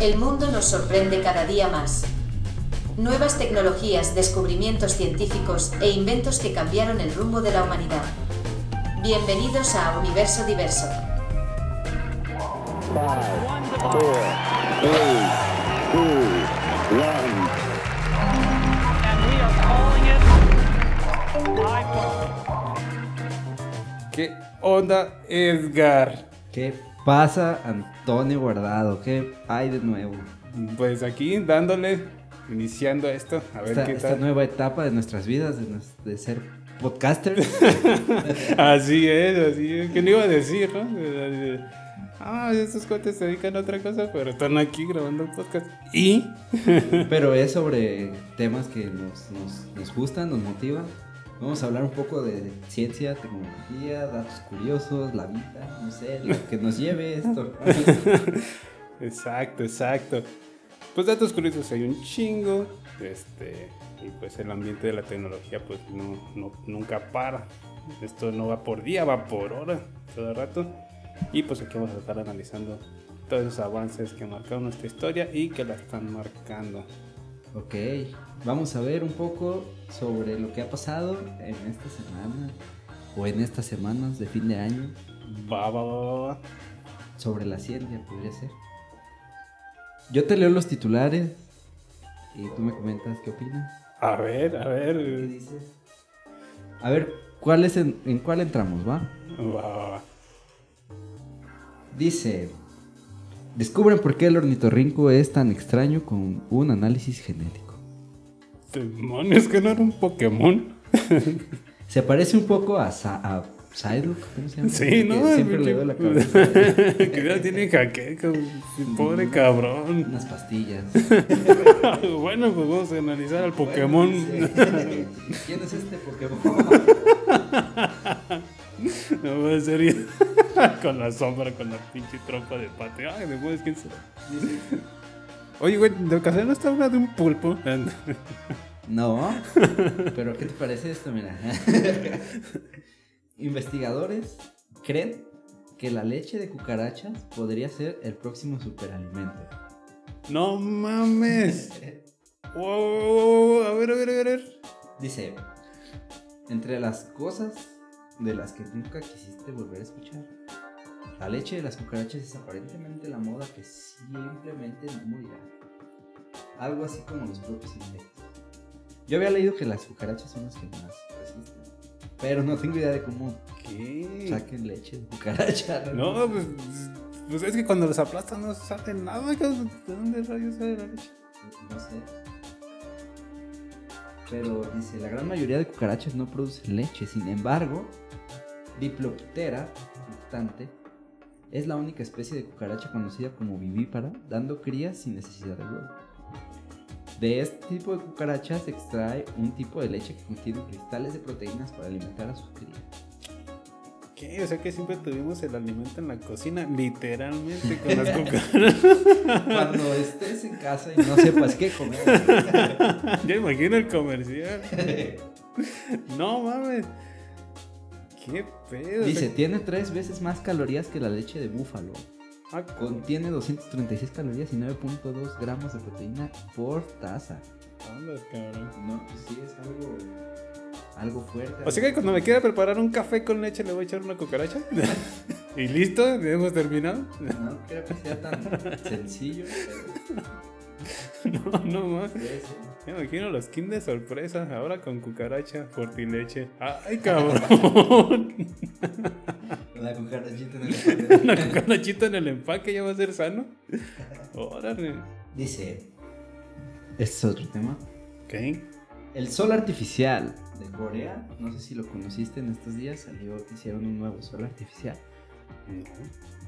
El mundo nos sorprende cada día más. Nuevas tecnologías, descubrimientos científicos e inventos que cambiaron el rumbo de la humanidad. Bienvenidos a Universo Diverso. ¿Qué onda, Edgar? ¿Qué pasa, Antonio Guardado? ¿Qué hay de nuevo? Pues aquí dándole, iniciando esto, a ver esta, qué esta tal. nueva etapa de nuestras vidas, de, nos- de ser podcasters. Así es, así es. ¿Qué le iba a decir, no? Ah, estos cuates se dedican a otra cosa, pero están aquí grabando un podcast. ¿Y? pero es sobre temas que nos, nos, nos gustan, nos motivan. Vamos a hablar un poco de ciencia, tecnología, datos curiosos, la vida, no sé, lo que nos lleve esto. Exacto, exacto. Pues datos curiosos hay un chingo. Este, y pues el ambiente de la tecnología pues no, no- nunca para. Esto no va por día, va por hora, todo el rato. Y pues aquí vamos a estar analizando todos esos avances que marcaron nuestra historia y que la están marcando. Ok, vamos a ver un poco sobre lo que ha pasado en esta semana o en estas semanas de fin de año Va, va, va, va, sobre la ciencia, podría ser. Yo te leo los titulares y tú me comentas qué opinas. A ver, a ¿Qué ver. dices? A ver, ¿cuál es en, ¿en cuál entramos, va? Va, va, va. Dice, descubren por qué el ornitorrinco es tan extraño con un análisis genético. Demonios, que no era un Pokémon. Se parece un poco a, Sa a Psyduck, ¿cómo se llama? Sí, Que ¿no? Siempre le doy la cabeza. que ya tiene jaqueca, pobre cabrón. Unas pastillas. bueno, pues vamos a analizar al Pokémon. Bueno, ¿Quién es este Pokémon? no a ser con la sombra, con la pinche trompa de pate. Ay, después quién será. Oye, güey, de ocasión no está hablando de un pulpo. No, pero ¿qué te parece esto? Mira. Investigadores creen que la leche de cucarachas podría ser el próximo superalimento. no mames. Wow, a ver, a ver, a ver. Dice, entre las cosas de las que nunca quisiste volver a escuchar, la leche de las cucarachas es aparentemente la moda que simplemente no morirá. Algo así como los propios insectos. Yo había leído que las cucarachas son las que más resisten, pero no tengo idea de cómo ¿Qué? saquen leche de cucaracha. No, pues, pues es que cuando los aplastan no sale nada. ¿De dónde rayos sale la leche? No sé. Pero dice, la gran mayoría de cucarachas no producen leche. Sin embargo, Diploptera fructante es la única especie de cucaracha conocida como vivípara, dando crías sin necesidad de huevo. De este tipo de cucarachas se extrae un tipo de leche que contiene cristales de proteínas para alimentar a sus crías. ¿Qué? O sea que siempre tuvimos el alimento en la cocina, literalmente con las cucarachas. Cuando estés en casa y no sepas qué comer. ya imagino el comercial. No mames. ¿Qué pedo? Dice, tiene tres veces más calorías que la leche de búfalo. Ah, con... Contiene 236 calorías y 9.2 gramos de proteína por taza. Andas, cabrón. No, sí es algo, algo fuerte. O sea que cuando me quiera preparar un café con leche le voy a echar una cucaracha. y listo, hemos terminado. No creo que sea tan sencillo, no, no más. puede ser. Me imagino los skins de sorpresa, ahora con cucaracha, fortileche. ¡Ay, cabrón! La cucarachita en el empaque. Una cucarachita en el empaque ya va a ser sano. Órale. Dice, este es otro tema. Ok. El sol artificial de Corea, no sé si lo conociste en estos días, salió que hicieron un nuevo sol artificial.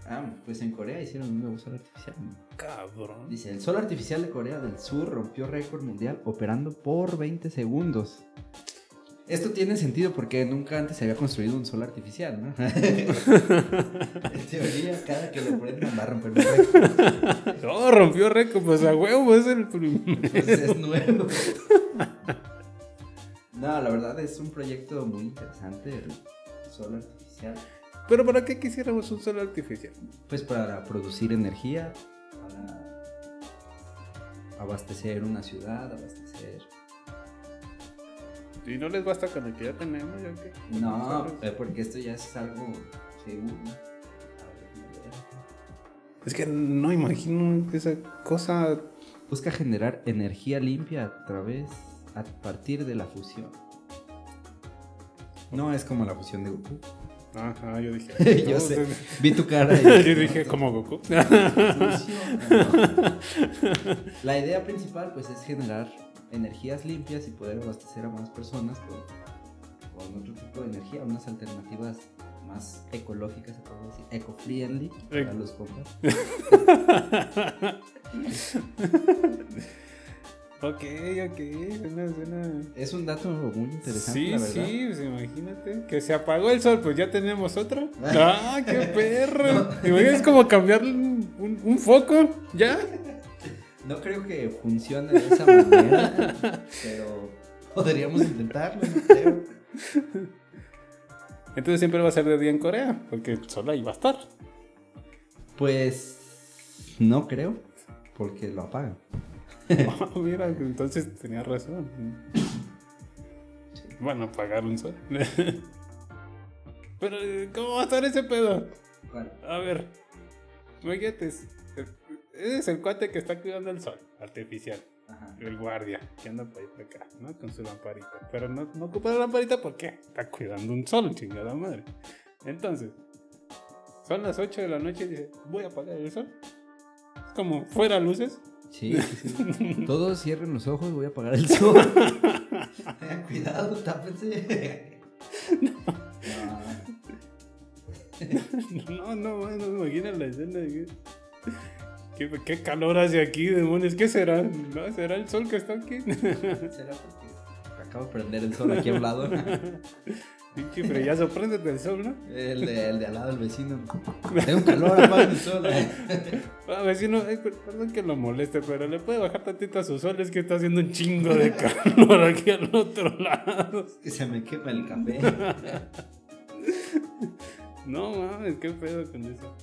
Ah, pues en Corea hicieron un nuevo sol artificial. Cabrón. Dice, el sol artificial de Corea del Sur rompió récord mundial operando por 20 segundos. Esto tiene sentido porque nunca antes se había construido un sol artificial, ¿no? en teoría, cada que lo prendan va a romper un récord. No, rompió récord, pues a huevo, es el primero. Pues es nuevo. No, la verdad es un proyecto muy interesante, el sol artificial. Pero ¿para qué quisiéramos un sol artificial? Pues para producir energía, para abastecer una ciudad, abastecer. Y no les basta con el que ya tenemos, ya que. No, porque esto ya es algo seguro. Es que no imagino esa cosa. Busca generar energía limpia a través, a partir de la fusión. No es como la fusión de Goku. Ajá, yo dije. Yo sé. Vi tu cara y yo dije, como Goku. La idea principal pues es generar energías limpias y poder abastecer a más personas con, con otro tipo de energía, unas alternativas más ecológicas, se puede decir, eco-friendly para los compas. ok, ok. Suena, suena. Es un dato muy interesante, Sí, la verdad. sí, pues imagínate. Que se apagó el sol, pues ya tenemos otro. ¡Ah, qué perro! Imagínate, Es como cambiar un, un- un foco, ¿ya? No creo que funcione de esa manera, pero podríamos intentarlo, no creo. Entonces siempre va a ser de día en Corea, porque el sol ahí va a estar. Pues no creo, porque lo apagan. Ah, mira, entonces tenía razón. Bueno, apagar un sol. Pero, ¿cómo va a estar ese pedo? A ver, imagínate, es- ese es el cuate que está cuidando el sol artificial. Ajá. El guardia, que anda por ahí para acá, ¿no? Con su lamparita. Pero no, no ocupa la lamparita porque está cuidando un sol, chingada madre. Entonces, son las 8 de la noche y dice, voy a apagar el sol. Es como, fuera luces. Sí, sí, sí. Todos cierren los ojos, voy a apagar el sol. Tengan cuidado, tápense. No, no, no, no me imagino la escena. de ¿Qué, qué calor hace aquí, demonios? ¿Qué será? ¿No? ¿Será el sol que está aquí? ¿Será porque acabo de prender el sol aquí a un lado? Pinche frillazo, préndete el sol, ¿no? El de, el de al lado, el vecino. Tengo calor, apaga el sol. A vecino, per- perdón que lo moleste, pero le puede bajar tantito a su sol, es que está haciendo un chingo de calor aquí al otro lado. Que se me quema el café. No mames, qué pedo con eso.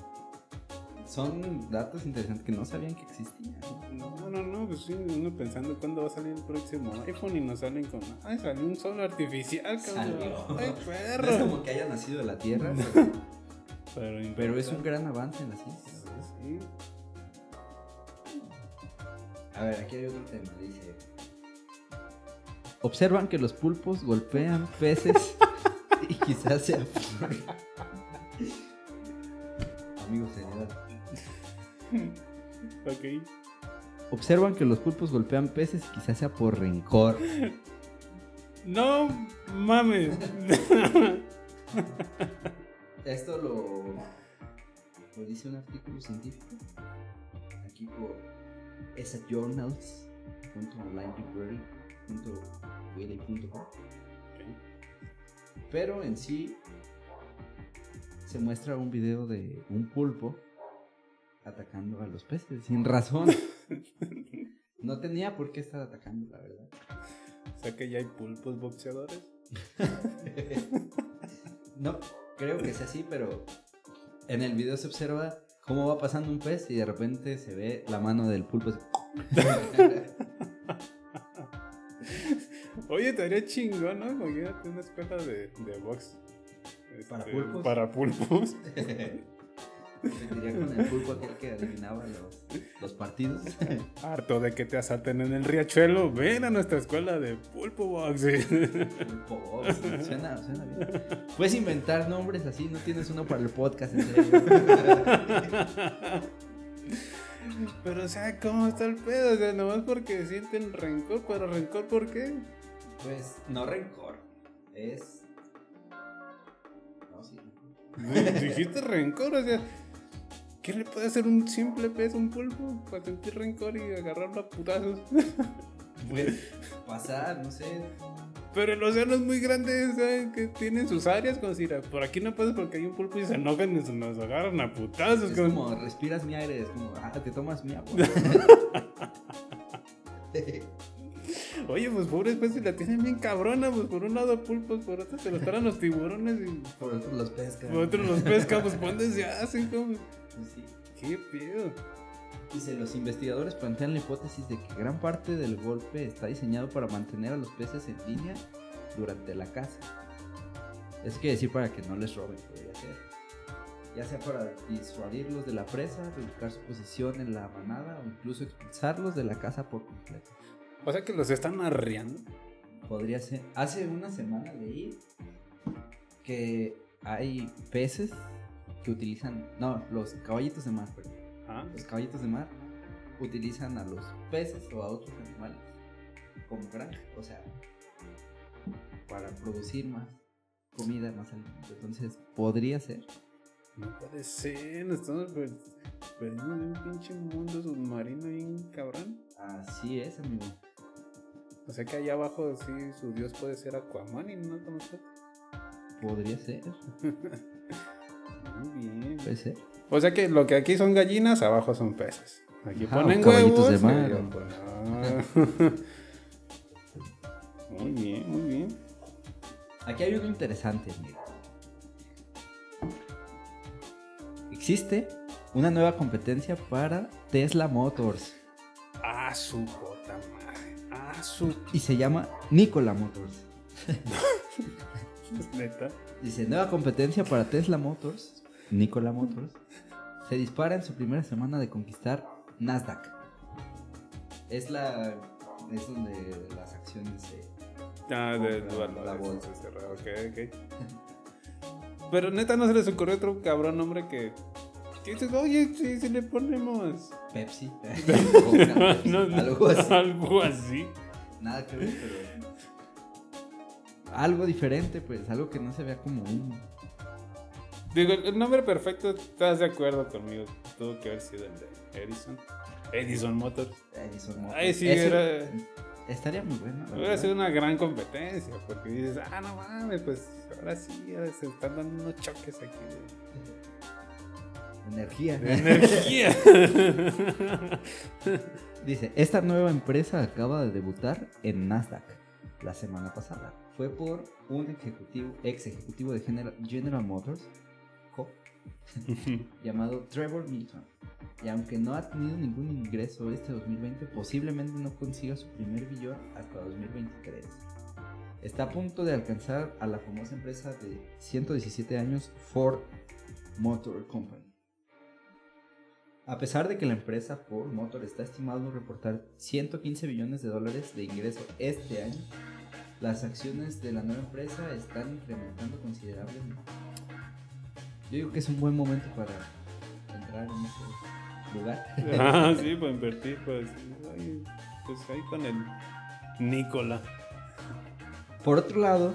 Son datos interesantes que no sabían que existían. No, no, no, pues sí, uno pensando cuándo va a salir el próximo iPhone y nos salen con. Ay, salió un sol artificial, cabrón. Salió. Ay, No es perro. como que haya nacido de la Tierra, Pero, pero es un gran avance en la ciencia. Sí. A ver, aquí hay otro tema. Dice: Observan que los pulpos golpean peces y quizás sea. Ok. Observan que los pulpos golpean peces y quizás sea por rencor. No mames. Esto lo, lo dice un artículo científico aquí por esajournals.onlinelibrary.wili.com Pero en sí se muestra un video de un pulpo atacando a los peces sin razón. No tenía por qué estar atacando, la verdad. o sea que ya hay pulpos boxeadores. No, creo que es así, pero en el video se observa cómo va pasando un pez y de repente se ve la mano del pulpo. Oye, estaría chingón, ¿no? Imagínate una escuela de, de box. ¿Para Este, pulpos? Para pulpos. Diría con el pulpo aquel que adivinaba los, los partidos. Harto de que te asalten en el riachuelo. Ven a nuestra escuela de pulpo boxing. Pulpo box, Suena, suena bien. Puedes inventar nombres así, no tienes uno para el podcast, en serio. Pero, o sea, ¿cómo está el pedo? O sea, nomás porque sienten rencor. ¿Pero rencor por qué? Pues no rencor, es. No, sí. Dijiste rencor, o sea. ¿Qué le puede hacer un simple pez a un pulpo para sentir rencor y agarrarlo a putazos? Puede pasar, no sé. Pero el océano es muy grande, ¿sabes? Que tienen sus áreas, como si por aquí no puedes porque hay un pulpo y se enojan y se nos agarran a putazos. Es como- como respiras mi aire, es como, ah, te tomas mi agua. Oye, pues pobres peces la tienen bien cabrona, pues por un lado pulpos, por otro se los traen los tiburones y Por otro los pescan. por otro los pescan, pues ¿cuándo se hacen? Como? Sí. ¿Qué pedo? Dice, los investigadores plantean la hipótesis de que gran parte del golpe está diseñado para mantener a los peces en línea durante la caza. Eso quiere decir para que no les roben, podría ser. Ya sea para disuadirlos de la presa, reubicar su posición en la manada o incluso expulsarlos de la casa por completo. O sea que los están arreando. Podría ser. Hace una semana leí que hay peces que utilizan. No, los caballitos de mar, perdón. Ah, Los caballitos de mar utilizan a los peces o a otros animales como granja. O sea, para producir más comida, más alimento. Entonces, podría ser. no puede ser. Nos estamos per- perdiendo en un pinche mundo submarino bien cabrón. Así es, amigo. O sea que allá abajo sí su dios puede ser Aquaman y no nosotros. Podría ser. Muy bien. O sea que lo que aquí son gallinas, abajo son peces. Aquí Ajá, ponen huevos. de mar, yo, pues, ah. muy bien, muy bien. Aquí hay uno interesante, amigo. Existe una nueva competencia para Tesla Motors Ah, su puta madre. Ah, su y se llama Nikola Motors. neta. Dice, nueva competencia para Tesla Motors, Nikola Motors, se dispara en su primera semana de conquistar Nasdaq. Es la... es donde las acciones se... Ah, de la bolsa. se cerró, ok, ok. Pero neta no se les ocurrió otro cabrón hombre que. dices, oye, sí, si le ponemos. Pepsi. Coca, Pepsi, No, no, algo así. Algo así. Nada que ver, pero... Algo diferente, pues, algo que no se vea como un... Digo, el nombre perfecto, estás de acuerdo conmigo. Tuvo que haber sido el de Edison. Edison Motors. Edison Motors. Ay, sí, era. Estaría muy bueno. Hubiera sido una gran competencia. Porque dices, ah, no mames, pues ahora sí, ahora se están dando unos choques aquí Energía. de, de energía. Dice, esta nueva empresa acaba de debutar en Nasdaq la semana pasada. Fue por un ejecutivo, ex ejecutivo de General, General Motors llamado Trevor Milton. Y aunque no ha tenido ningún ingreso este 2020, posiblemente no consiga su primer billón hasta 2023. Está a punto de alcanzar a la famosa empresa de 117 años Ford Motor Company. A pesar de que la empresa Ford Motor está estimado reportar 115 billones de dólares de ingreso este año, las acciones de la nueva empresa están incrementando considerablemente. Yo digo que es un buen momento para entrar en ese lugar. ah, sí, para invertir, pues. ay, pues ahí con el Nicola. Por otro lado,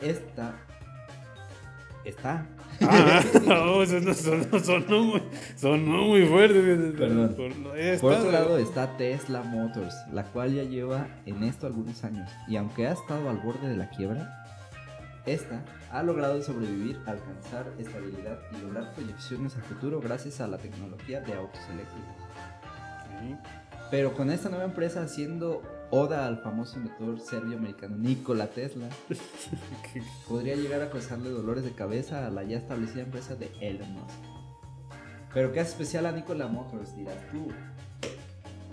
esta está Ah, no, sonó, sonó, sonó muy, sonó muy fuerte. Perdón. Por, ahí Por otro lado está Tesla Motors, la cual ya lleva en esto algunos años y aunque ha estado al borde de la quiebra, esta ha logrado sobrevivir, alcanzar estabilidad y lograr proyecciones a futuro gracias a la tecnología de autos eléctricos. Sí. Pero con esta nueva empresa haciendo oda al famoso inventor serbio-americano Nikola Tesla, podría llegar a causarle dolores de cabeza a la ya establecida empresa de Elon Musk. Pero ¿qué hace especial a Nikola Motors? Dirás tú.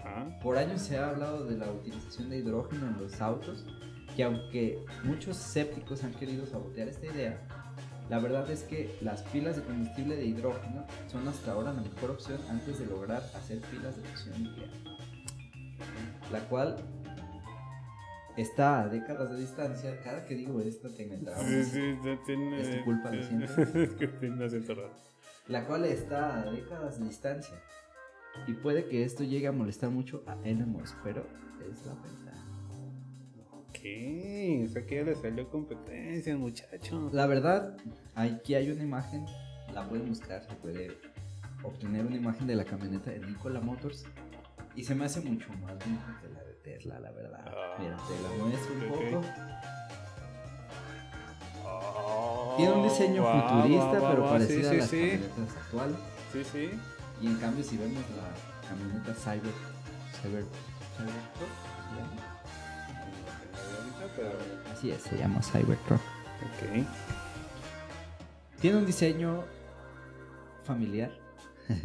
ah, Por años se ha hablado de la utilización de hidrógeno en los autos, que aunque muchos escépticos han querido sabotear esta idea, la verdad es que las pilas de combustible de hidrógeno son hasta ahora la mejor opción antes de lograr hacer pilas de fusión nuclear. La cual está a décadas de distancia. Cada que digo esto te me trabo. Sí, sí, tiene. Es tu culpa, lo siento. Es que tiene acento raro. La cual está a décadas de distancia. Y puede que esto llegue a molestar mucho a Elon Musk, pero es la verdad. ¿Qué? O sea que ya le salió competencia, muchacho. La verdad, aquí hay una imagen, la pueden buscar, se puede obtener una imagen de la camioneta de Nikola Motors y se me hace mucho más bonita que la de Tesla, la verdad. Ah, Mira, te la muestro un poco. Oh, Tiene un diseño futurista, pero va, parecido sí, a las sí, sí. camionetas actuales. Sí, sí. Y en cambio, si vemos la camioneta Cyber, Cyber. Ahorita, pero- Así es, se llama Cybertruck. Ok. Tiene un diseño familiar.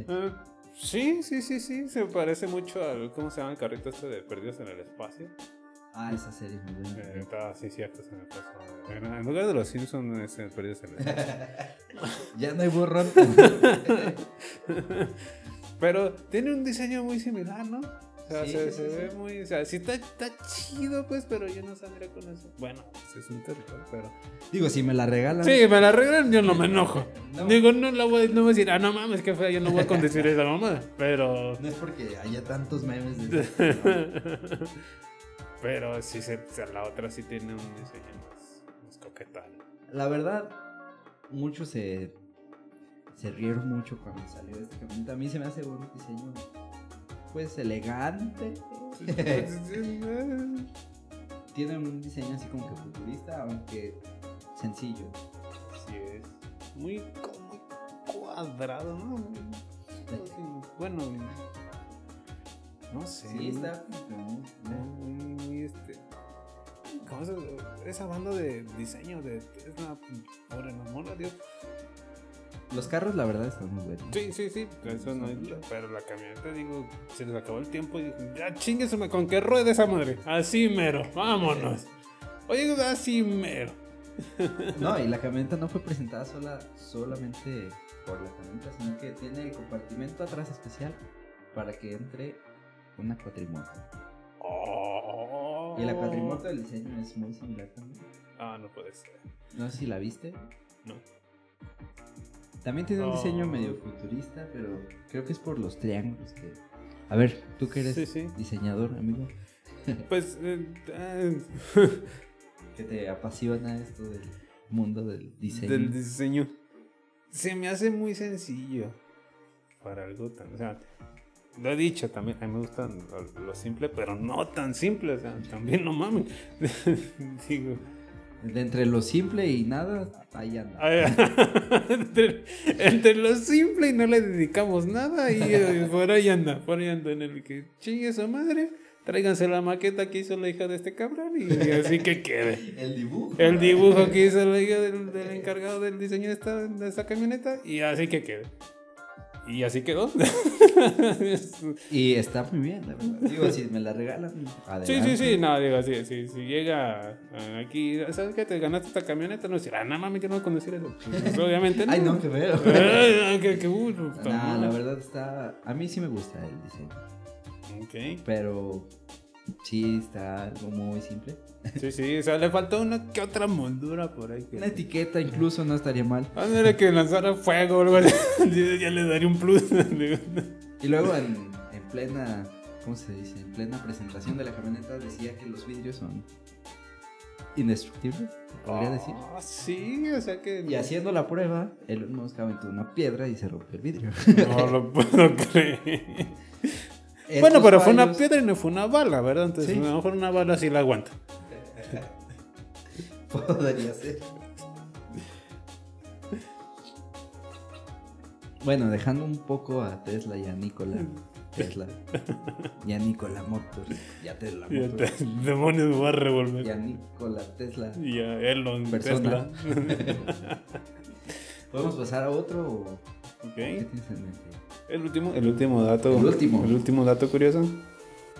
Ah, Sí, sí, sí, sí. Se parece mucho al. ¿Cómo se llama el carrito este de Perdidos en el Espacio? Ah, esa serie es muy buena. Eh, está, sí, cierto, se me pasó. En, en lugar de los Simpsons, es en Perdidos en el Espacio. ya no hay borrón. Pero tiene un diseño muy similar, ¿no? O sea, Sí, se, sí, se sí. ve muy. O sea, sí está, está chido, pues, pero yo no saldría con eso. Bueno, es un territorio, pero. Digo, si me la regalan. Sí, me la arreglan, yo no me enojo. No. Digo, no la voy, no voy a decir, ah, no mames, qué fea, yo no voy a condecir esa mamá. Pero. No es porque haya tantos memes de. Pero sí, se, se- la otra sí tiene un diseño más, más coquetón. La verdad, muchos se, se rieron mucho cuando salió este camioneta. A mí se me hace un diseño, pues, elegante. Tiene un diseño así como que futurista, aunque sencillo. Sí, es muy, muy cuadrado, ¿no? Así, Bueno, no sé. Sí, está como que muy- muy, muy, este. ¿Cómo se Esa banda de diseño de Tesla, por el amor a Dios. Los carros, la verdad, están muy buenos. Sí, sí, sí, eso no hay duda. Pero la camioneta, digo, se les acabó el tiempo y dije, ya chingueseme con que ruede esa madre. Así mero, vámonos. Oye, así mero. No, y la camioneta no fue presentada sola, solamente por la camioneta, sino que tiene el compartimento atrás especial para que entre una cuatrimoto. Oh. Y la cuatrimoto, el diseño es muy similar también. Ah, no puede ser. No sé si la viste. No. También tiene un diseño medio futurista, pero creo que es por los triángulos que... A ver, tú que eres Sí, sí. diseñador, amigo, Pues, eh, eh, que te apasiona esto del mundo del diseño. del diseño. Se me hace muy sencillo para algo tan. O sea, lo he dicho también, a mí me gusta lo, lo simple, pero no tan simple. O sea, también no mames. Digo. De entre lo simple y nada, ahí anda. entre lo simple y no le dedicamos nada, y eh, por ahí anda, por ahí anda en el que chingue su madre. Tráiganse la maqueta que hizo la hija de este cabrón y así que quede. El dibujo. El dibujo que hizo la hija del, del encargado del diseño de esta, de esta camioneta y así que quede. Y así quedó. Y está muy bien, la verdad. Digo, si me la regalan, sí, adelante. sí, sí, no, digo, sí, sí, si llega ah, aquí, ¿sabes qué? Te ganaste esta camioneta, no decir, ah, no mames, que no voy a conducir eso. Pues, obviamente no. Ay, no. Ay, que, que, uh, puta Nah, la verdad está... A mí sí me gusta el diseño. Ok. Pero sí está algo muy simple. Sí, sí, o sea, le faltó una que otra moldura por ahí. Que... Una etiqueta incluso no estaría mal. Ándale que lanzara fuego o algo así. ya le daría un plus. Y luego en, en plena... ¿Cómo se dice? En plena presentación de la camioneta decía que los vidrios son indestructibles, podría decir. Ah, sí, o sea que. Y haciendo la prueba, Elon Musk aventó una piedra y se rompió el vidrio. No lo puedo creer. Estos bueno, pero fue una piedra y no fue una bala, ¿verdad? Entonces, Sí. a lo mejor una bala sí la aguanta. Podría ser. Bueno, dejando un poco a Tesla y a Nikola Tesla y a Nikola Motors y a Tesla Y Motors demonios me va a y revolver. a Nikola Tesla. Y a Elon Persona. Tesla. ¿Podemos pasar a otro o Ok. qué tienes en mente? El último, el último dato. El último. El último dato curioso.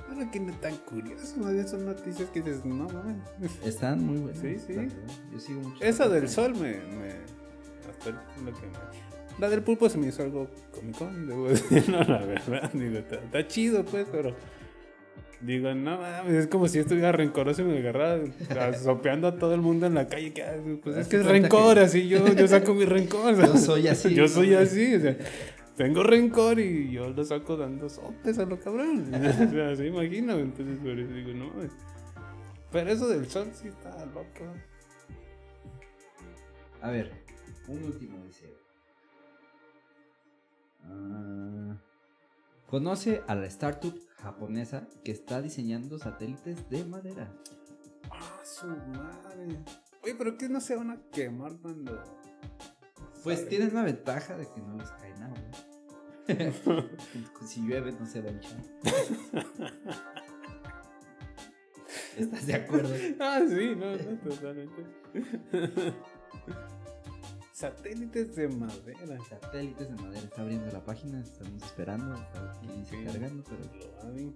Bueno, que no tan curioso, más bien son noticias que dices, no mames. Están muy buenas. Sí, sí. Yo sigo mucho. Esa del sol me. me hasta lo que me. La del pulpo se me hizo algo cómico, debo decir, no, la verdad. Digo, está, está chido, pues, pero. Digo, no mames, es como si estuviera rencoroso y me agarrara sopeando a todo el mundo en la calle. que, ah, Pues es que es rencor, que- así yo, yo saco mi rencor. Yo soy así, Yo soy así, o sea, tengo rencor y yo lo saco dando sopes a lo cabrón. O sea, se imagina, entonces por eso digo, no mames. Pero eso del sol sí está loco. A ver, un último deseo. Ah, conoce a la startup japonesa que está diseñando satélites de madera. Ah, su madre. Oye, pero que no se van a quemar cuando. Pues tienen una ventaja de que no les cae nada. si llueve no se va a hinchar. ¿Estás de acuerdo? Ah, sí, no, no, totalmente. Satélites de madera. Satélites de madera. Está abriendo la página, estamos esperando. Está aquí dice Sí. cargando, pero. Loading.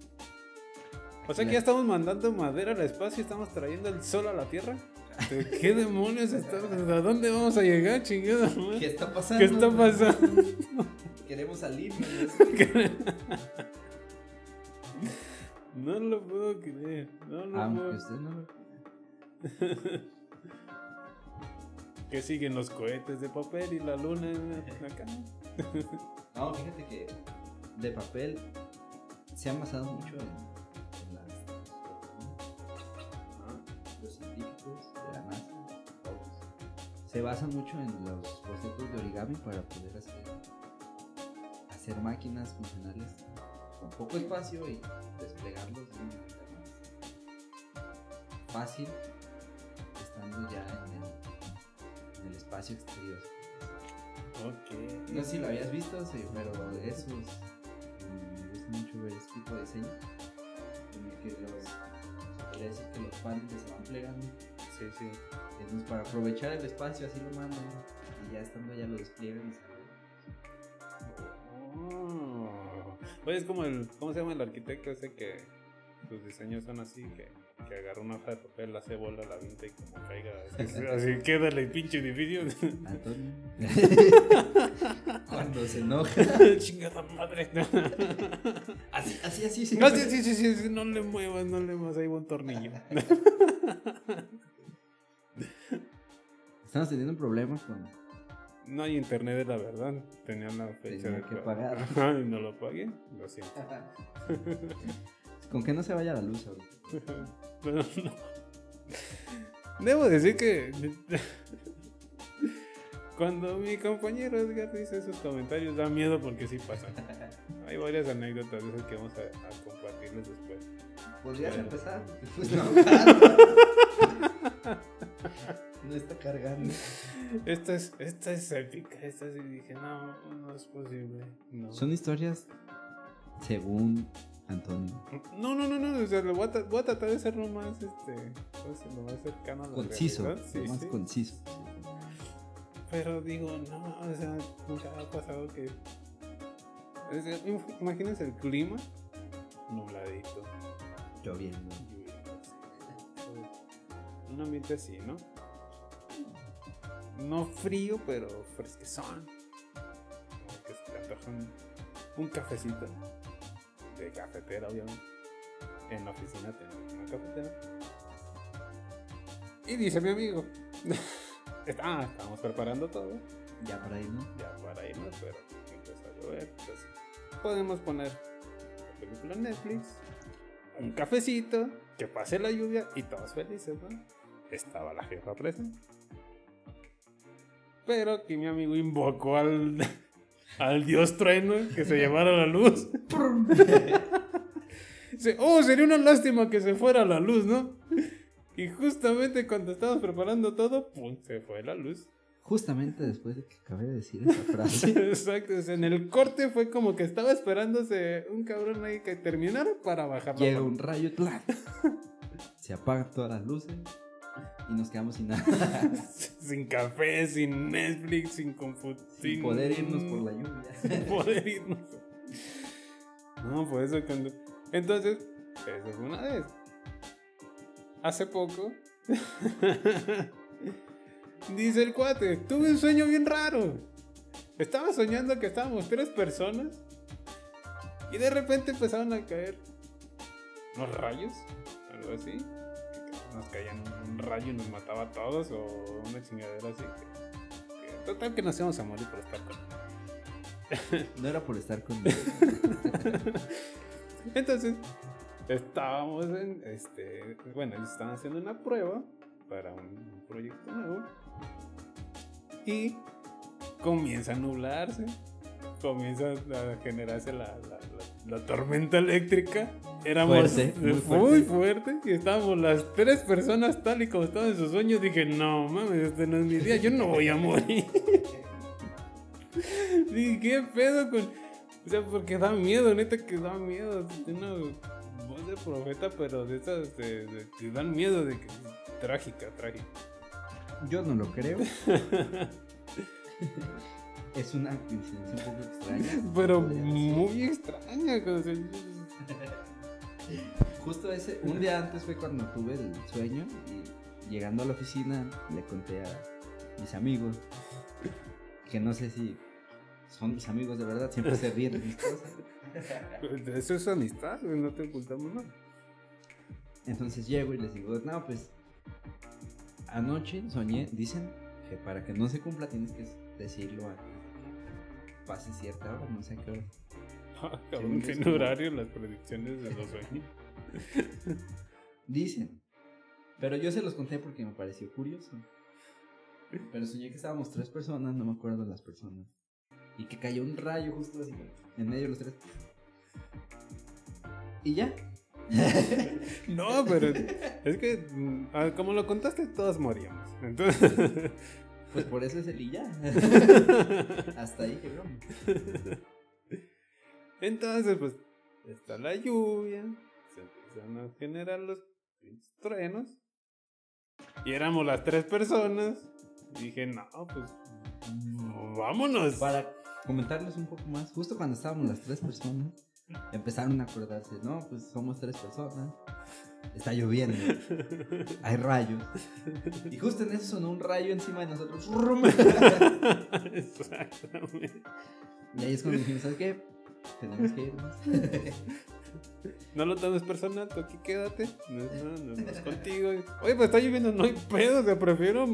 O sea que ya estamos mandando madera al espacio y estamos trayendo el sol a la Tierra. ¿De ¿Qué demonios estamos? ¿A dónde vamos a llegar, chingada madre? ¿Qué está pasando? ¿Qué está pasando? Queremos salir. No lo puedo creer. No lo Aunque puedo. usted no lo. Que siguen los cohetes de papel y la luna acá. No, fíjate que de papel se han basado mucho en científicos de la NASA, todos, se basan mucho en los bocetos de origami para poder hacer, hacer máquinas funcionales con poco espacio y desplegarlos de una manera más fácil, estando ya en el, en el espacio exterior. Ok. No sé si lo habías visto, sí, pero esos mm, me gusta mucho ver ese tipo de diseño en el que los podría decir que los paneles se van plegando Sí, sí. entonces para aprovechar el espacio así lo mandan y ya estando ya lo despliegan y sale. Oh. Oye, es como el. ¿Cómo se llama el arquitecto ese que sus diseños son así? Que, que agarra una hoja de papel, la hace bola, la avienta y como caiga. Así, así queda el pinche edificio. Antonio cuando se enoja Chingada madre. así así así sí. No, sí, sí, sí, sí, sí, no le muevas, no le muevas, ahí va un tornillo. estamos teniendo un problema con No hay internet, la verdad. Tenían la fecha Tenía de que pagar. Y no lo pagué. Lo siento. con que no se vaya la luz ahorita Pero no. Debo decir que cuando mi compañero Edgar dice esos comentarios da miedo porque sí pasan. Hay varias anécdotas de esas que vamos a, a compartirles después. podrías Bueno. empezar pues no no está cargando Esta es, esta es épica. Esta sí dije, no, no es posible. No. Son historias según Antonio. No, no, no, no. O sea, lo voy, a, tra- voy a tratar de ser lo más, este, ¿cómo se- lo más cercano a la Conciso. Sí, más sí. conciso. Pero digo, no, o sea, nunca ha pasado que. o sea, im- imagínense el clima nubladito, Lloviendo. Un ambiente así, ¿no? No frío, pero fresquezón. Como que se un, un cafecito. De cafetera, obviamente. En la oficina tenemos una cafetera. Y dice mi amigo. ah, estábamos preparando todo Ya para irnos. ya para irnos, pero empezó a llover. Entonces, podemos poner la película en Netflix, un cafecito, que pase la lluvia y todos felices, ¿no? Estaba la jefa presente. Pero aquí mi amigo invocó al, al dios trueno que se llevara la luz. Oh, sería una lástima que se fuera la luz, ¿no? Y justamente cuando estábamos preparando todo, ¡pum! se fue la luz. Justamente después de que acabé de decir esa frase. Exacto, o sea, en el corte fue como que estaba esperándose un cabrón ahí que terminara para bajar la llega un rayo. ¡tlac! Se apagan todas las luces. Y nos quedamos sin nada. sin café, sin Netflix, sin computador. sin poder irnos por la lluvia. Sin poder irnos. No, por eso cuando... Entonces, eso fue una vez. Hace poco... Dice el cuate, tuve un sueño bien raro. Estaba soñando que estábamos tres personas y de repente empezaron a caer unos rayos, algo así. Nos caían un rayo y nos mataba a todos o una chingadera así. que- que- total que nos íbamos a morir por estar con No era por estar con. Entonces, estábamos en, este, bueno, ellos estaban haciendo una prueba para un proyecto nuevo y comienza a nublarse, comienza a generarse la, la- la- la tormenta eléctrica. Éramos Fuerte, muy muy fuerte. y estábamos las tres personas tal y como estaban en sus sueños. Dije, no mames, este no es mi día, yo no voy a morir. Dije, ¿qué pedo con.? O sea, porque da miedo, neta que da miedo. Tiene una voz de profeta, pero de esas de, de- que dan miedo, de que. Trágica, trágica. Yo no lo creo. Es una coincidencia un poco extraña. Pero muy extraña. Justo ese, un día antes fue cuando tuve el sueño y llegando a la oficina le conté a mis amigos que no sé si son mis amigos de verdad, siempre se ríen de mis cosas. Eso es amistad, no te ocultamos nada. Entonces llego y les digo, no, pues anoche soñé, dicen que para que no se cumpla tienes que decirlo a pase cierta hora, no sé qué hora. Ah, cabrón, tiene horario las predicciones de los sueños. Dicen. Pero yo se los conté porque me pareció curioso. Pero soñé que estábamos tres personas, no me acuerdo las personas. Y que cayó un rayo justo así, en medio de los tres. Y ya. No, pero es que, mm, ah, como lo contaste, todos moríamos. Entonces, Pues por eso es el y ya. Hasta ahí llegamos. entonces, pues, está la lluvia, se empiezan a generar los truenos. Y éramos las tres personas. Y dije, no, pues, vámonos. Para comentarles un poco más, justo cuando estábamos las tres personas, empezaron a acordarse, no, pues somos tres personas, está lloviendo, hay rayos. Y justo en eso sonó un rayo encima de nosotros. Exactamente. Y ahí es cuando dijimos, ¿sabes qué? Tenemos que irnos. No lo tomes personal, tú aquí quédate. No, no, no, no es contigo. Oye, pues está lloviendo, no hay pedo. O sea, prefiero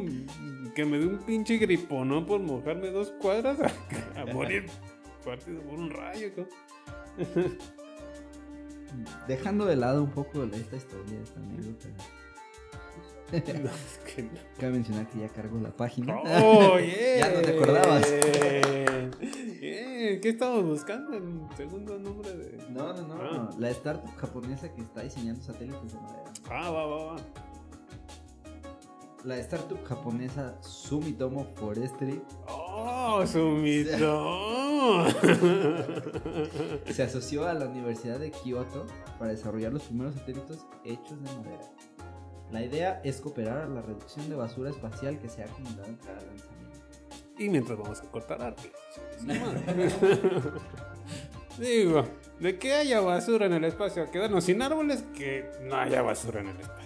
que me dé un pinche gripón ¿no? por mojarme dos cuadras a, a morir partido por un rayo. ¿no? Dejando de lado un poco esta historia, esta anécdota, No, es que no. cabe mencionar que ya cargo la página. ¡Oh, yeah! Ya no te acordabas. Yeah, ¿Qué estamos buscando? El segundo nombre de. No, no, no, Ah. la startup japonesa que está diseñando satélites de madera. Ah, va, va, va. La startup japonesa Sumitomo Forestry ¡Oh, Sumito! se asoció a la Universidad de Kioto para desarrollar los primeros satélites hechos de madera. La idea es cooperar a la reducción de basura espacial que se ha acumulado en cada lanzamiento. Y mientras vamos a cortar árboles. Digo, de que haya basura en el espacio, quedarnos sin árboles, que no haya basura en el espacio.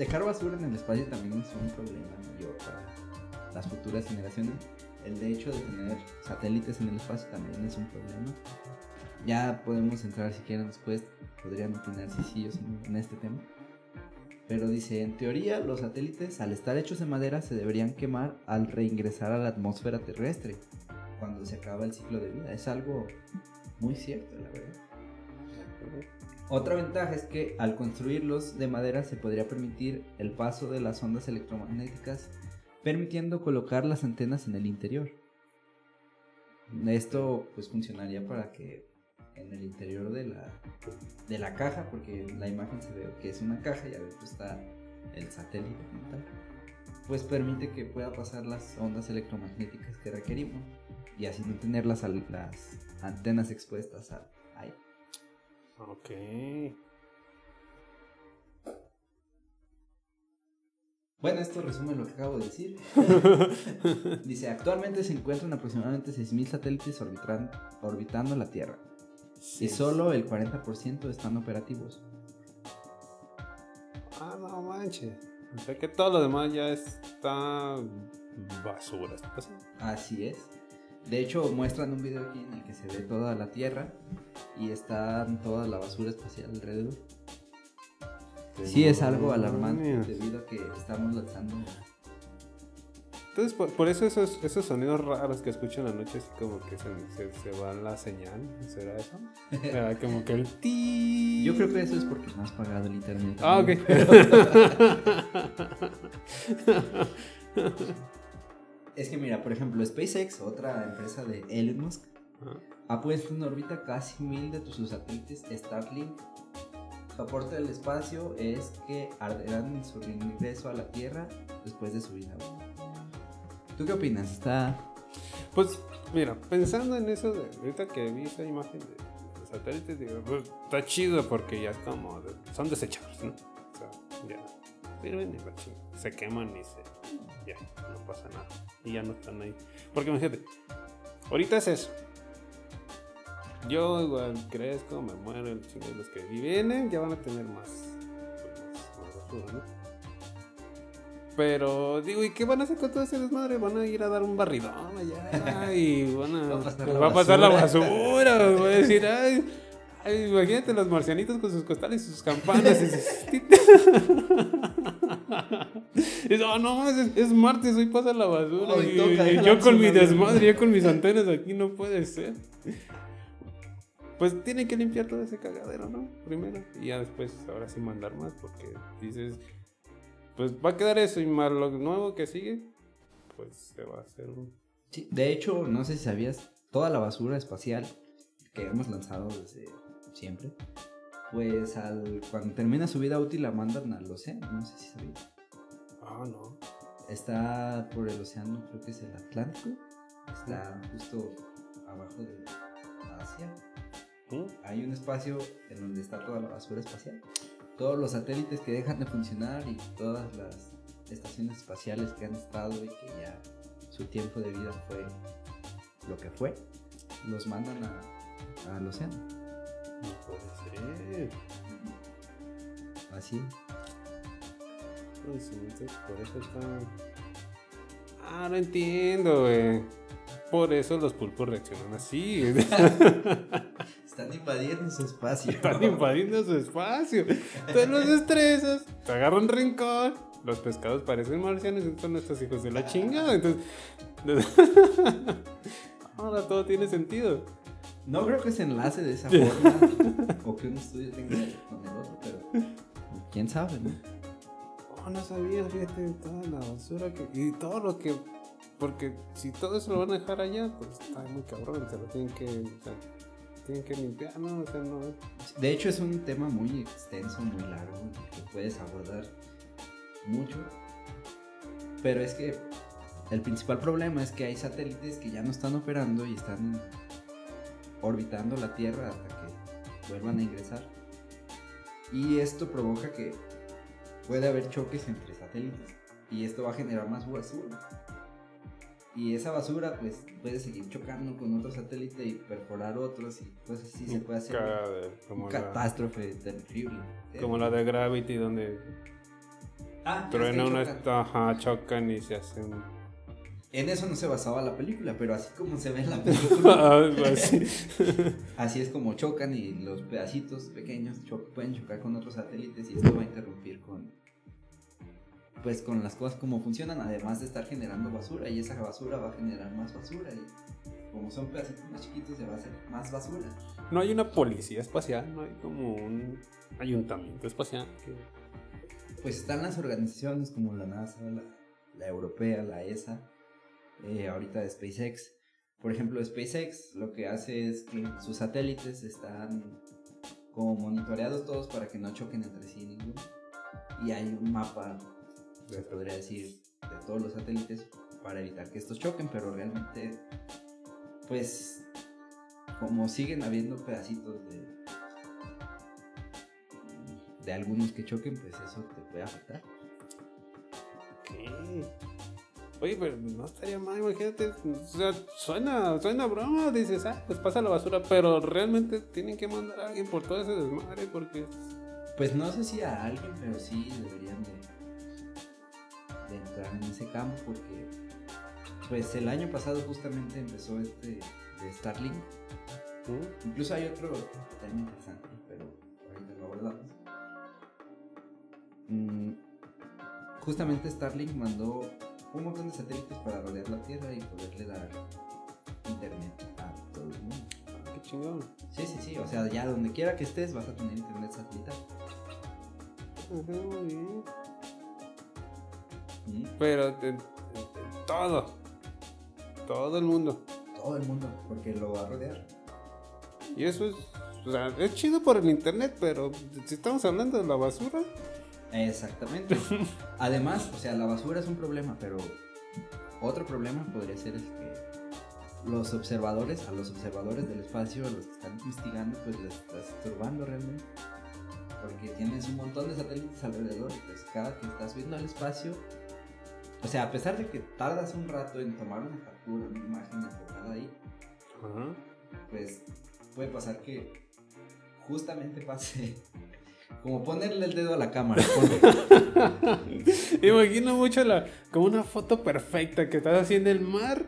Dejar basura en el espacio también es un problema mayor para las futuras generaciones. El de hecho de tener satélites en el espacio también es un problema. Ya podemos entrar si quieren después, podrían opinar si sí o si no en este tema. Pero dice, en teoría los satélites al estar hechos de madera se deberían quemar al reingresar a la atmósfera terrestre, cuando se acaba el ciclo de vida. Es algo muy cierto, la verdad. Otra ventaja es que al construirlos de madera se podría permitir el paso de las ondas electromagnéticas, permitiendo colocar las antenas en el interior. Esto pues funcionaría para que en el interior de la, de la caja, porque en la imagen se ve que es una caja y adentro está el satélite pues permite que pueda pasar las ondas electromagnéticas que requerimos y así no tener las, las antenas expuestas al aire. Ok. Bueno, esto resume lo que acabo de decir. Dice, actualmente se encuentran aproximadamente 6.000 satélites orbitando la Tierra y solo el 40% están operativos. Ah, no manches. O sea que todo lo demás ya está basura. Así es. De hecho, muestran un video aquí en el que se ve toda la Tierra y está toda la basura espacial alrededor. Sí es algo alarmante debido a que estamos lanzando... Entonces, por, por eso esos, esos sonidos raros que escuchan la noche, así como que se, se, se va la señal. ¿Será eso? Era como que el ti. Yo creo que eso es porque no has pagado el internet. Ah, ok. Es que mira, por ejemplo, SpaceX, otra empresa de Elon Musk, ha puesto en órbita casi mil de sus satélites Starlink. Su aporte al espacio es que arderán en su regreso a la Tierra después de su vida. ¿Tú qué opinas? Está... Pues, mira, pensando en eso, de, ahorita que vi esa imagen de los satélites, digo, pues, está chido porque ya como, de- son desechables, ¿no? O sea, ya sirven y se queman y se ya, no pasa nada. Y ya no están ahí. Porque imagínate, ahorita es eso. Yo igual crezco, me muero, el chingo de los que vienen ya van a tener más, pues, más basura, ¿no? Pero digo, ¿y qué van a hacer con todo ese desmadre? Van a ir a dar un barridón allá y van a. Va a pasar la va a pasar la basura. basura. Voy a decir, ay, ay, imagínate los marcianitos con sus costales y sus campanas. dices, Dices, "Oh, no, es, es martes, hoy pasa la basura. Hoy y, toca, y deja yo con mi desmadre, yo con mis antenas aquí, no puede ser. Pues tienen que limpiar todo ese cagadero, ¿no? Primero. Y ya después, ahora sí mandar más, porque dices, pues va a quedar eso y más lo nuevo que sigue, pues se va a hacer. Sí, de hecho, no sé si sabías, toda la basura espacial que hemos lanzado desde siempre, pues al, cuando termina su vida útil la mandan al océano, no sé si sabías. Ah, no. Está por el océano, creo que es el Atlántico, está justo abajo de Asia. ¿Mm? Hay un espacio en donde está toda la basura espacial. Todos los satélites que dejan de funcionar y todas las estaciones espaciales que han estado y que ya su tiempo de vida fue lo que fue, los mandan a- al océano. No puede ser. Así. Entonces por eso está... Ah, no entiendo, güey. Por eso los pulpos reaccionan así. Están invadiendo su espacio. Están invadiendo su espacio. Te los estresas, te agarran rincón. Los pescados parecen marcianos y son nuestros hijos de la chingada. Entonces, ahora todo tiene sentido. No creo que se enlace de esa forma o que un estudio tenga con el otro, pero quién sabe, ¿no? Oh, no sabía, fíjate, toda la basura que. Y todo lo que. Porque si todo eso lo van a dejar allá, pues está muy cabrón. Se lo tienen que. o sea, tienen que limpiar, ¿no? O sea, no. De hecho es un tema muy extenso, muy largo, que puedes abordar mucho. Pero es que el principal problema es que hay satélites que ya no están operando y están orbitando la Tierra hasta que vuelvan a ingresar. Y esto provoca que puede haber choques entre satélites. Y esto va a generar más basura. Y esa basura pues puede seguir chocando con otro satélite y perforar otros y pues así se puede hacer una la, catástrofe terrible. como la de Gravity, donde Ah, truena una. chocan. Chocan y se hacen. En eso no se basaba la película, pero así como se ve en la película, Algo así. así es como chocan y los pedacitos pequeños cho- pueden chocar con otros satélites y esto va a interrumpir con pues con las cosas como funcionan, además de estar generando basura y esa basura va a generar más basura y como son pedacitos más chiquitos se va a hacer más basura. No hay una policía espacial, no hay como un ayuntamiento espacial. que- Pues están las organizaciones como la NASA, la, la europea, la ESA, eh, ahorita de SpaceX. Por ejemplo, SpaceX lo que hace es que sus satélites están como monitoreados todos para que no choquen entre sí ninguno. Y hay un mapa, podría decir, de todos los satélites para evitar que estos choquen, pero realmente, pues, como siguen habiendo pedacitos de, de algunos que choquen, pues eso te puede afectar. Oye, pero no estaría mal, imagínate. O sea, suena, suena broma. Dices, ah, pues pasa la basura. Pero realmente tienen que mandar a alguien por todo ese desmadre. Porque. Pues no sé si a alguien, pero sí deberían de, de entrar en ese campo porque pues el año pasado justamente empezó este de Starlink. ¿Mm? Incluso hay otro tema interesante, pero ahorita lo abordamos. Mm, justamente Starlink mandó un montón de satélites para rodear la Tierra y poderle dar internet a todo el mundo. Qué chingón. Sí, sí, sí, o sea, ya donde quiera que estés vas a tener internet satelital. Ajá, muy bien. Mm, Pero en- en todo. Todo el mundo. Todo el mundo, porque lo va a rodear. Y eso es. O sea, es chido por el internet, pero si estamos hablando de la basura. Exactamente. Además, o sea, la basura es un problema, pero otro problema podría ser el que los observadores, a los observadores del espacio, a los que están investigando, pues les estás estorbando realmente. Porque tienes un montón de satélites alrededor y pues cada que estás viendo al espacio, O sea, a pesar de que tardas un rato en tomar una captura, una imagen enfocada ahí, pues puede pasar que justamente pase como ponerle el dedo a la cámara. Imagino mucho la, como una foto perfecta que estás haciendo el mar,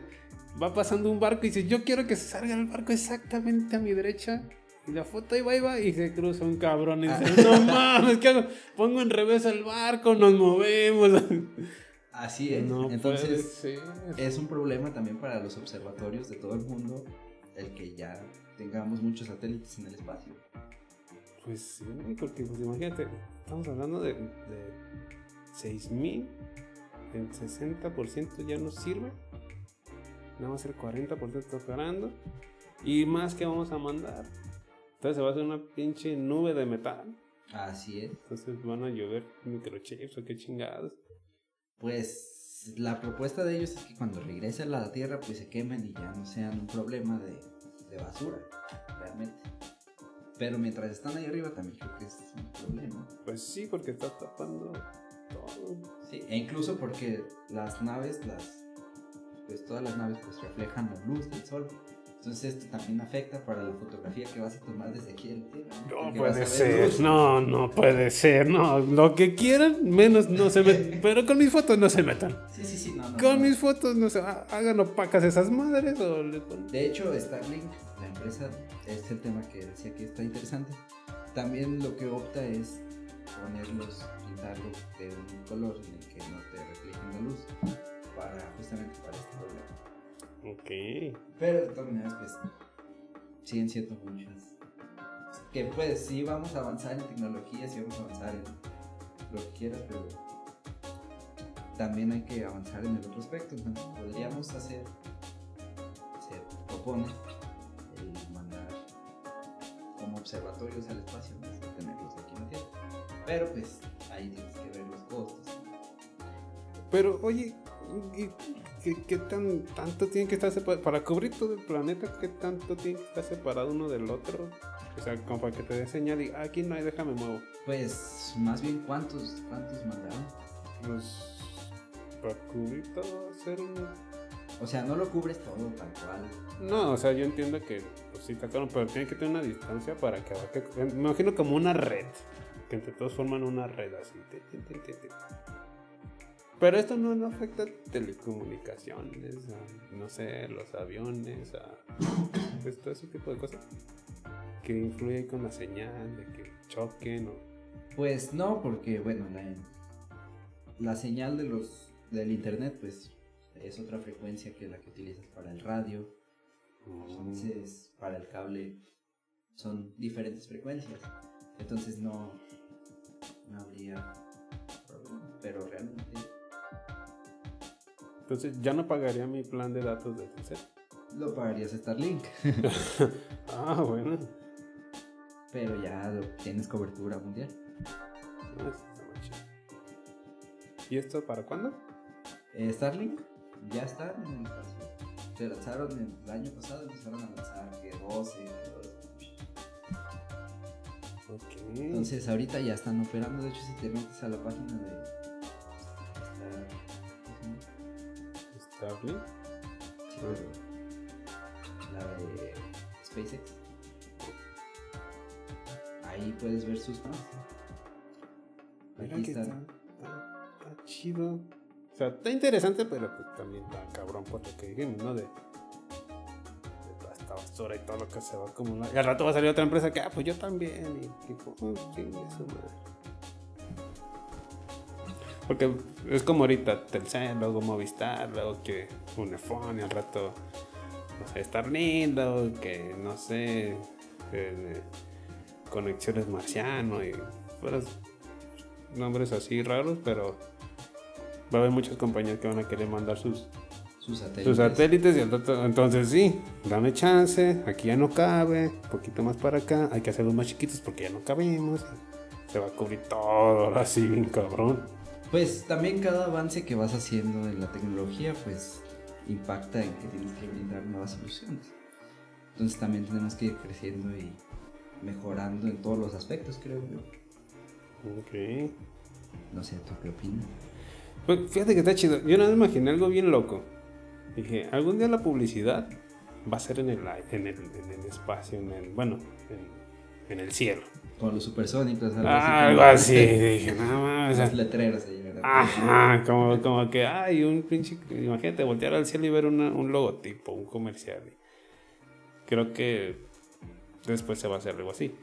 va pasando un barco y dices, yo quiero que se salga el barco exactamente a mi derecha. Y la foto ahí va, ahí va, y se cruza un cabrón y dice, no mames, ¿qué hago? Pongo en revés el barco, nos movemos. Así es. No Entonces, es un problema también para los observatorios de todo el mundo el que ya tengamos muchos satélites en el espacio. Pues sí, porque pues imagínate, estamos hablando de, de 6000, el 60% ya no sirve, nada más el 40% está operando, y más que vamos a mandar. Entonces se va a hacer una pinche nube de metal, Así es. entonces van a llover microchips o qué chingados. Pues la propuesta de ellos es que cuando regrese a la Tierra pues se quemen y ya no sean un problema de, de basura, realmente. Pero mientras están ahí arriba también creo que es un problema. Pues sí, porque está tapando todo. Sí, e incluso porque las naves, las pues todas las naves pues reflejan la luz del sol. Entonces esto también afecta para la fotografía que vas a tomar desde aquí la Tierra. No Porque puede ser, luz. no, no puede ser, no, lo que quieran, menos no se metan, pero con mis fotos no se metan. Sí, sí, sí, no, no. Con no. mis fotos no se ha- hagan opacas esas madres o De hecho, Starlink, empresa, es el tema que decía que está interesante. También lo que opta es ponerlos, pintarlos de un color en el que no te reflejen la luz, para justamente para este problema. Ok. Pero de todas maneras, pues, siguen siendo muchas. Que pues sí vamos a avanzar en tecnología, sí vamos a avanzar en lo que quieras, pero también hay que avanzar en el otro aspecto. ¿no? Podríamos hacer, se propone observatorios al espacio. Así, tenerlos aquí en la Tierra. Pero pues ahí tienes que ver los costos. Pero oye, ¿y ¿qué, qué tan tanto tiene que estar separado? Para cubrir todo el planeta, ¿qué tanto tiene que estar separado uno del otro? O sea, como para que te dé señal y "Ah, aquí no hay, déjame muevo. Pues más bien cuántos, cuántos mandaron. Pues para cubrir todo, hacer un O sea, no lo cubres todo tal cual. No, o sea, yo entiendo que sí está claro, pero tiene que tener una distancia para que abarque. Me imagino como una red. Que entre todos forman una red así. Pero esto no, no afecta a telecomunicaciones, a, no sé, los aviones, a pues, todo ese tipo de cosas. Que influye con la señal, de que choquen o. Pues no, porque bueno, la, la señal de los del internet pues es otra frecuencia que la que utilizas para el radio. Entonces, para el cable son diferentes frecuencias. Entonces no, no habría problema. Pero realmente Entonces ya no pagaría mi plan de datos de Telcel. lo pagarías Starlink. Ah, bueno. pero ya lo- tienes cobertura mundial. Ah, está chido. ¿Y esto para cuándo? Eh, Starlink ya está en el espacio. Se lanzaron el año pasado, empezaron a lanzar que 12, que 12. Ok. Entonces ahorita ya están operando. De hecho, si te metes a la página de. Starlink. Sí, la de SpaceX. Ahí puedes ver sus. Mira Aquí está, están. está, está chido. O sea, está interesante, pero pues también está cabrón por lo que dijimos, ¿no? De, toda esta basura y todo lo que se va acumular. Y al rato va a salir otra empresa que, ah, pues yo también. Y tipo, oh, chingue su madre. Porque es como ahorita Telcel, luego Movistar, luego que Unifón y al rato, no sé, Starlink, luego que, no sé, eh, conexiones marciano y nombres así raros, pero va a haber muchas compañías que van a querer mandar sus, Sus satélites. sus satélites y rato- entonces sí, dame chance, aquí ya no cabe, un poquito más para acá, hay que hacerlos más chiquitos porque ya no cabemos, se va a cubrir todo así bien cabrón. Pues también cada avance que vas haciendo en la tecnología, pues impacta en que tienes que brindar nuevas soluciones. Entonces también tenemos que ir creciendo y mejorando en todos los aspectos, creo yo. Ok. No sé, ¿tú qué opinas? Pues fíjate que está chido. Yo no imaginé algo bien loco. Dije, algún día la publicidad va a ser en el, en el, en el espacio, en el, bueno, en, en el cielo. Con los supersónicos. Algo Ah, algo así. Dije, o sea, Los letreros ahí, ¿verdad? Ajá, como, como que hay un pinche. Imagínate voltear al cielo y ver una- un logotipo, un comercial. Creo que después se va a hacer algo así.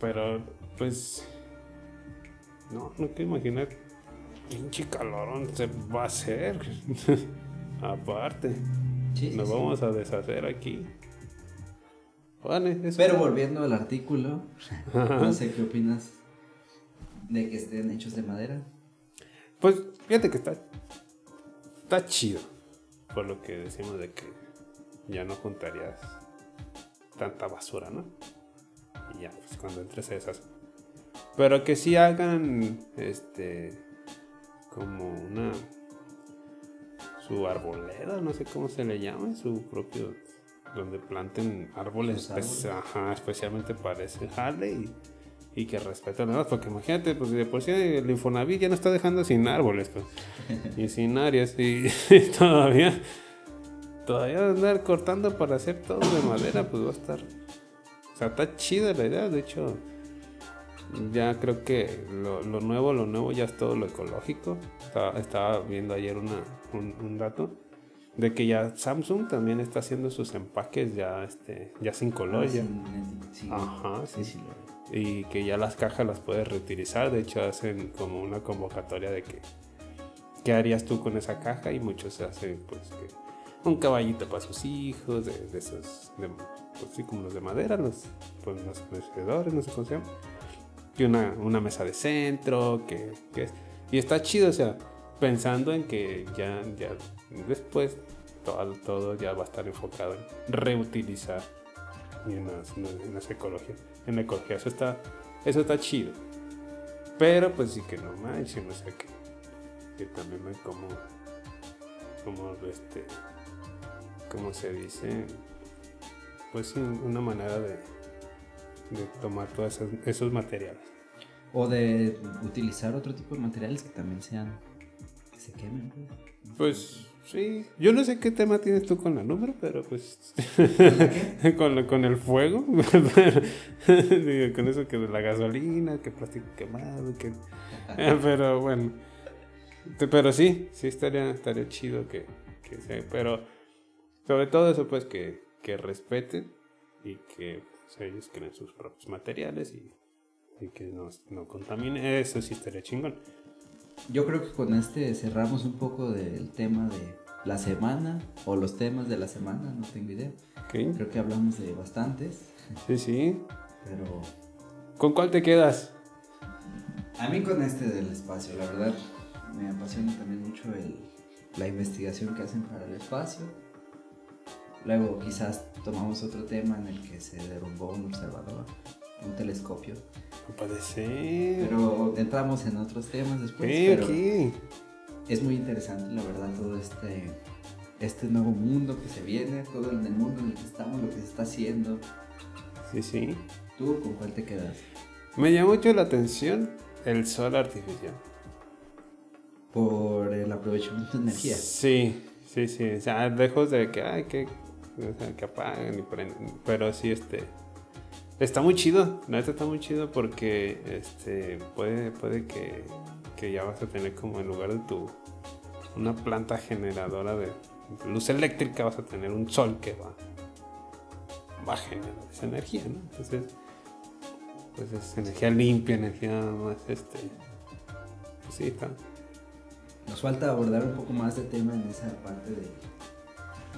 Pero, pues. No, no quiero imaginar. Pinche calorón se va a hacer. Aparte, Sí, nos sí. vamos a deshacer aquí. Vale, eso. Pero volviendo al artículo, no sé qué opinas de que estén hechos de madera. Pues fíjate que está, está chido. Por lo que decimos de que ya no juntarías tanta basura, ¿no? Y ya, pues cuando entres a esas. Pero que sí hagan, este, como una, su arboleda, no sé cómo se le llama, su propio, donde planten árboles, espe- ajá, especialmente para ese jale y, y que respeten nada, porque imagínate, pues de por sí el Infonavit ya no está dejando sin árboles, pues, y sin áreas, y, y todavía, todavía andar cortando para hacer todo de madera, pues va a estar, o sea, está chida la idea, de hecho, ya creo que lo, lo nuevo, lo nuevo ya es todo lo ecológico. Estaba, estaba viendo ayer una, un, un dato de que ya Samsung también está haciendo sus empaques ya, este, ya sin color. Ah, ya. sin- sí. Ajá, Sí, sí. Y que ya las cajas las puedes reutilizar. De hecho, hacen como una convocatoria de que qué harías tú con esa caja y muchos hacen pues que un caballito para sus hijos, de, de esos, de, pues sí, como los de madera, los, pues, los no sé cómo se llama. Que una, una mesa de centro, que, que y está chido, o sea, pensando en que ya, ya después todo, todo ya va a estar enfocado en reutilizar y en las, en las ecologías. En la ecología, eso está, eso está chido. Pero pues sí que no manches, o sea que, que también me como, como este, como se dice, pues una manera de, de tomar todos esos, esos materiales. O de utilizar otro tipo de materiales que también sean. que se quemen, pues. Pues sí, yo no sé qué tema tienes tú con la número, pero pues con, con el fuego, Digo, con eso que de la gasolina, que plástico quemado, que... Pero bueno, pero sí, sí estaría, estaría chido que, pero sobre todo eso pues que, que respeten y que pues, ellos creen sus propios materiales y, y que no, no contaminen, eso sí estaría chingón. Yo creo que con este cerramos un poco del tema de la semana o los temas de la semana, no tengo idea. ¿Ok? Creo que hablamos de bastantes, Sí, sí. pero ¿Con cuál te quedas? a mí con este del espacio, la verdad, me apasiona también mucho el, la investigación que hacen para el espacio. Luego quizás tomamos otro tema en el que se derrumbó un observador, un telescopio. Ser. Pero entramos en otros temas después. Sí, pero aquí. es muy interesante, la verdad, todo este, este nuevo mundo que se viene, todo el mundo en el que estamos, lo que se está haciendo. Sí, sí. ¿Tú con cuál te quedas? Me llamó mucho la atención el sol artificial. Por el aprovechamiento de energía. Sí, sí, sí. O sea, lejos de que, ay, que, que apaguen y prenden. Pero sí, este. Está muy chido. La está muy chido porque este puede, puede que, que ya vas a tener como en lugar de tu. Una planta generadora de luz eléctrica, vas a tener un sol que va. Va a generar esa energía. Entonces. Pues es energía limpia, energía más este. Pues sí, está. Nos falta abordar un poco más de tema en esa parte de-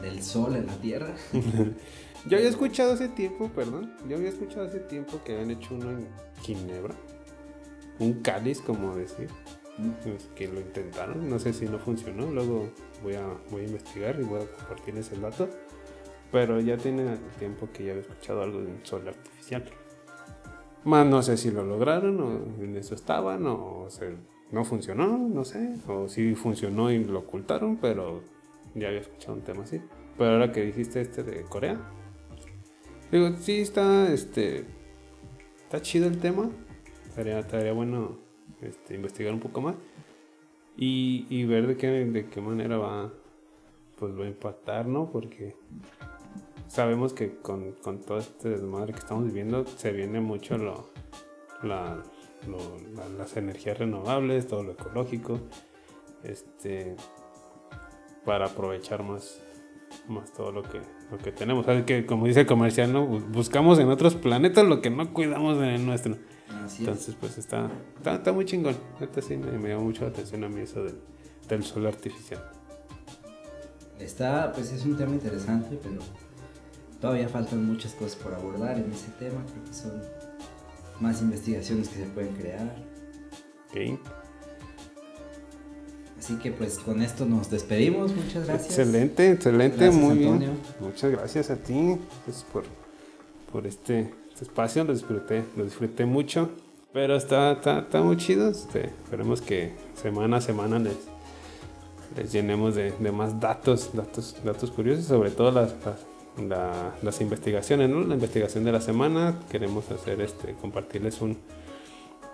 del sol en la Tierra. Yo había escuchado hace tiempo, perdón, yo había escuchado hace tiempo que habían hecho uno en Ginebra, un cáliz, como decir, pues, que lo intentaron, no sé si no funcionó, luego voy a, voy a investigar y voy a compartirles el dato, pero ya tiene tiempo que ya había escuchado algo de un sol artificial. Más no sé si lo lograron o en eso estaban o se- no funcionó, no sé, o si funcionó y lo ocultaron, pero ya había escuchado un tema así. Pero ahora que dijiste este de Corea, digo, sí está, este, está chido el tema, estaría, estaría bueno este, investigar un poco más. y, ver de qué, de qué manera va, pues va a impactar, ¿no? Porque sabemos que con, con todo este desmadre que estamos viviendo se viene mucho lo- la- las energías renovables, todo lo ecológico, este, para aprovechar más, más todo lo que, lo que tenemos. ¿Sabes? Que como dice el comercial, ¿no? Bu- buscamos en otros planetas lo que no cuidamos en el nuestro. Así es. Entonces, pues está, está, está muy chingón. Neta, sí, me, me llama mucho la atención a mí eso del, del sol artificial. Está, pues es un tema interesante, pero todavía faltan muchas cosas por abordar en ese tema. Creo que son más investigaciones que se pueden crear. Ok. Así que pues con esto nos despedimos. Muchas gracias. Excelente, excelente, Gracias, muy Antonio. bien. Muchas gracias a ti pues, por, por este, este espacio, lo disfruté, lo disfruté mucho. Pero está, está, está muy chido. Este, esperemos que semana a semana les, les llenemos de, de más datos, datos, datos curiosos, sobre todo las, las, la- las investigaciones, ¿no? La investigación de la semana. Queremos hacer este, compartirles un,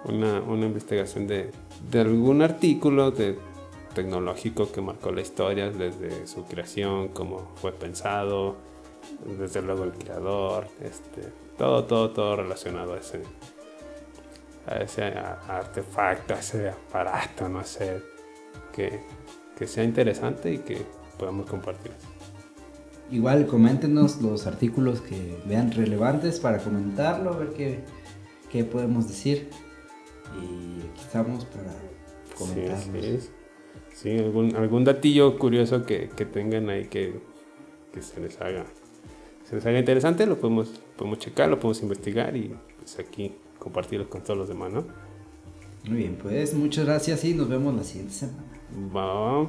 una, una investigación de, de algún artículo de tecnológico que marcó la historia desde su creación, cómo fue pensado, desde luego el creador, este, todo, todo, todo relacionado a ese, a ese artefacto, a ese aparato, no sé, que, que sea interesante y que podamos compartir. Igual coméntenos los artículos que vean relevantes para comentarlo, a ver qué, qué podemos decir. Y aquí estamos para Sí, comentarlos. es. Sí, algún, algún datillo curioso que, que tengan ahí que, que se les haga se les haga interesante, lo podemos, podemos checar, lo podemos investigar y pues aquí compartirlo con todos los demás, ¿no? Muy bien, pues muchas gracias y nos vemos la siguiente semana. Va,